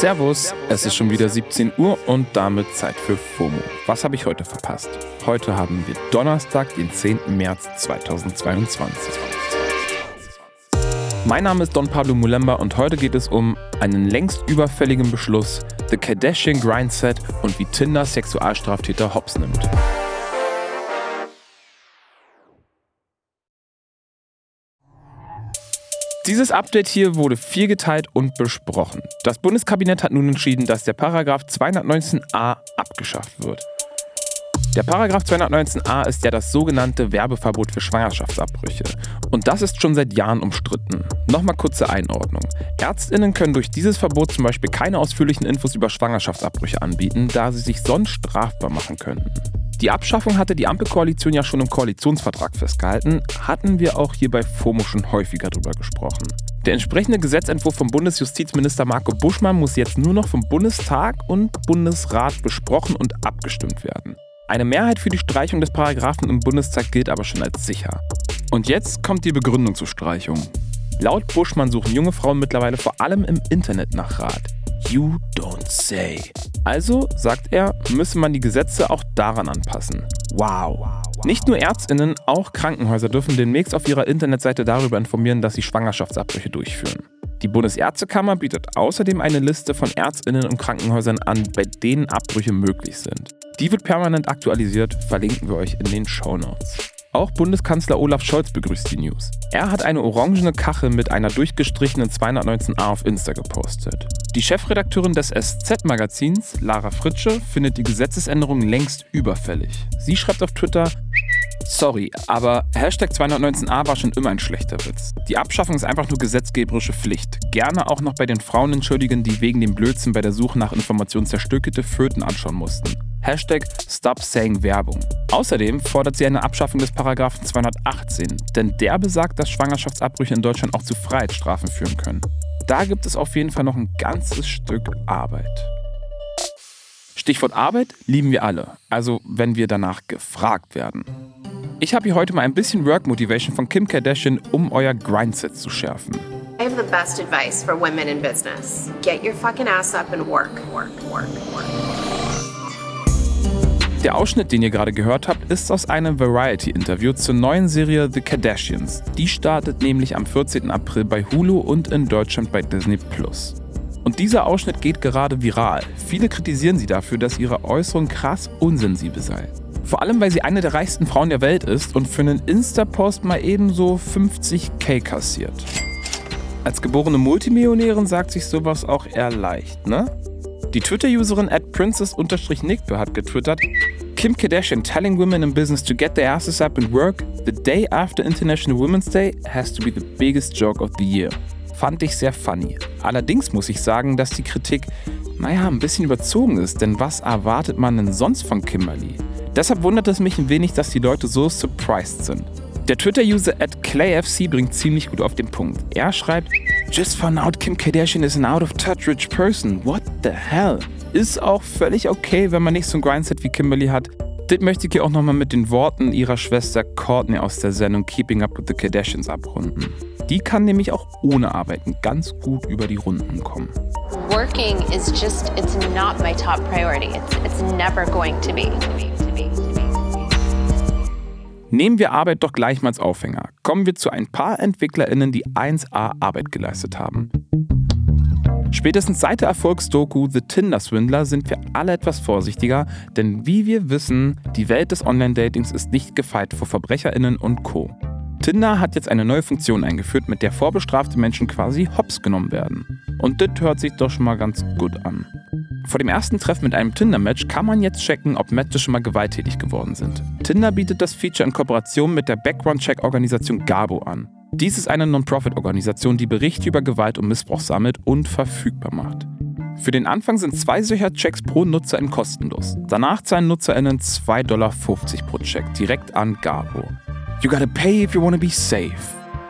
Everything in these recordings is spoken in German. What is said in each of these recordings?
Servus, es ist schon wieder 17 Uhr und damit Zeit für FOMO. Was habe ich heute verpasst? Heute haben wir Donnerstag, den 10. März 2022. Mein Name ist Don Pablo Mulemba und heute geht es um einen längst überfälligen Beschluss, The Kardashian Grindset und wie Tinder Sexualstraftäter hops nimmt. Dieses Update hier wurde viel geteilt und besprochen. Das Bundeskabinett hat nun entschieden, dass der Paragraph 219a abgeschafft wird. Der Paragraph 219a ist ja das sogenannte Werbeverbot für Schwangerschaftsabbrüche. Und das ist schon seit Jahren umstritten. Nochmal kurze Einordnung. Ärztinnen können durch dieses Verbot zum Beispiel keine ausführlichen Infos über Schwangerschaftsabbrüche anbieten, da sie sich sonst strafbar machen könnten. Die Abschaffung hatte die Ampelkoalition ja schon im Koalitionsvertrag festgehalten, hatten wir auch hier bei FOMO schon häufiger drüber gesprochen. Der entsprechende Gesetzentwurf vom Bundesjustizminister Marco Buschmann muss jetzt nur noch vom Bundestag und Bundesrat besprochen und abgestimmt werden. Eine Mehrheit für die Streichung des Paragraphen im Bundestag gilt aber schon als sicher. Und jetzt kommt die Begründung zur Streichung. Laut Buschmann suchen junge Frauen mittlerweile vor allem im Internet nach Rat. You don't say. Also, sagt er, müsse man die Gesetze auch daran anpassen. Wow. Nicht nur Ärztinnen, auch Krankenhäuser dürfen demnächst auf ihrer Internetseite darüber informieren, dass sie Schwangerschaftsabbrüche durchführen. Die Bundesärztekammer bietet außerdem eine Liste von Ärztinnen und Krankenhäusern an, bei denen Abbrüche möglich sind. Die wird permanent aktualisiert, verlinken wir euch in den Show Notes. Auch Bundeskanzler Olaf Scholz begrüßt die News. Er hat eine orangene Kachel mit einer durchgestrichenen 219a auf Insta gepostet. Die Chefredakteurin des SZ-Magazins, Lara Fritsche, findet die Gesetzesänderung längst überfällig. Sie schreibt auf Twitter, Sorry, aber Hashtag 219a war schon immer ein schlechter Witz. Die Abschaffung ist einfach nur gesetzgeberische Pflicht. Gerne auch noch bei den Frauen entschuldigen, die wegen dem Blödsinn bei der Suche nach Informationen zerstückelte Föten anschauen mussten. Hashtag Stop Saying Werbung. Außerdem fordert sie eine Abschaffung des Paragraphen 218, denn der besagt, dass Schwangerschaftsabbrüche in Deutschland auch zu Freiheitsstrafen führen können. Da gibt es auf jeden Fall noch ein ganzes Stück Arbeit. Stichwort Arbeit lieben wir alle, also wenn wir danach gefragt werden. Ich habe hier heute mal ein bisschen Work Motivation von Kim Kardashian, um euer Grindset zu schärfen. I have the best advice for women in business. Get your fucking ass up and work, work, work, work. Der Ausschnitt, den ihr gerade gehört habt, ist aus einem Variety-Interview zur neuen Serie The Kardashians. Die startet nämlich am 14. April bei Hulu und in Deutschland bei Disney Plus. Und dieser Ausschnitt geht gerade viral. Viele kritisieren sie dafür, dass ihre Äußerung krass unsensibel sei. Vor allem, weil sie eine der reichsten Frauen der Welt ist und für einen Insta-Post mal ebenso 50k kassiert. Als geborene Multimillionärin sagt sich sowas auch eher leicht, ne? Die Twitter-Userin at princess-nickbe hat getwittert, Kim Kardashian telling women in business to get their asses up and work the day after International Women's Day has to be the biggest joke of the year. Fand ich sehr funny. Allerdings muss ich sagen, dass die Kritik, naja, ein bisschen überzogen ist, denn was erwartet man denn sonst von Kimberly? Deshalb wundert es mich ein wenig, dass die Leute so surprised sind. Der Twitter-User at ClayFC bringt ziemlich gut auf den Punkt. Er schreibt, Just found out Kim Kardashian is an out-of-touch rich person. What the hell? Ist auch völlig okay, wenn man nicht so ein Grindset wie Kimberly hat. Das möchte ich hier auch nochmal mit den Worten ihrer Schwester Courtney aus der Sendung Keeping Up with the Kardashians abrunden. Die kann nämlich auch ohne Arbeiten ganz gut über die Runden kommen. Working is just, it's not my top priority. It's, it's never going to be. Nehmen wir Arbeit doch gleich mal als Aufhänger. Kommen wir zu ein paar EntwicklerInnen, die 1A Arbeit geleistet haben. Spätestens seit der Erfolgsdoku The Tinder Swindler sind wir alle etwas vorsichtiger, denn wie wir wissen, die Welt des Online-Datings ist nicht gefeit vor VerbrecherInnen und Co. Tinder hat jetzt eine neue Funktion eingeführt, mit der vorbestrafte Menschen quasi hops genommen werden. Und das hört sich doch schon mal ganz gut an. Vor dem ersten Treffen mit einem Tinder-Match kann man jetzt checken, ob Matches schon mal gewalttätig geworden sind. Tinder bietet das Feature in Kooperation mit der Background-Check-Organisation Gabo an. Dies ist eine Non-Profit-Organisation, die Berichte über Gewalt und Missbrauch sammelt und verfügbar macht. Für den Anfang sind zwei solcher Checks pro Nutzerin kostenlos. Danach zahlen NutzerInnen 2,50 Dollar pro Check direkt an Gabo. You gotta pay if you wanna be safe.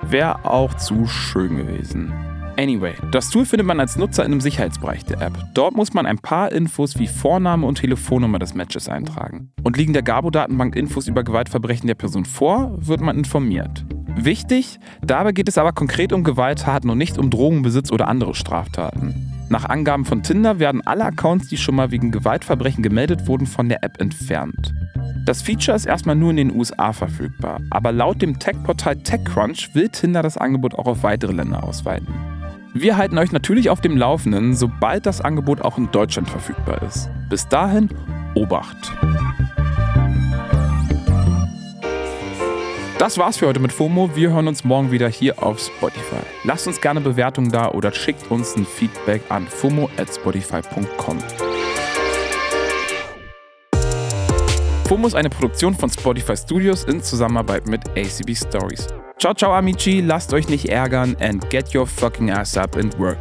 Wäre auch zu schön gewesen. Anyway, das Tool findet man als Nutzer in einem Sicherheitsbereich der App. Dort muss man ein paar Infos wie Vorname und Telefonnummer des Matches eintragen. Und liegen der Gabo-Datenbank Infos über Gewaltverbrechen der Person vor, wird man informiert. Wichtig, dabei geht es aber konkret um Gewalttaten und nicht um Drogenbesitz oder andere Straftaten. Nach Angaben von Tinder werden alle Accounts, die schon mal wegen Gewaltverbrechen gemeldet wurden, von der App entfernt. Das Feature ist erstmal nur in den USA verfügbar, aber laut dem Tech-Portal TechCrunch will Tinder das Angebot auch auf weitere Länder ausweiten. Wir halten euch natürlich auf dem Laufenden, sobald das Angebot auch in Deutschland verfügbar ist. Bis dahin, Obacht! Das war's für heute mit FOMO. Wir hören uns morgen wieder hier auf Spotify. Lasst uns gerne Bewertungen da oder schickt uns ein Feedback an FOMO at spotify.com. FOMO ist eine Produktion von Spotify Studios in Zusammenarbeit mit ACB Stories. Ciao, ciao, Amici, lasst euch nicht ärgern and get your fucking ass up and work.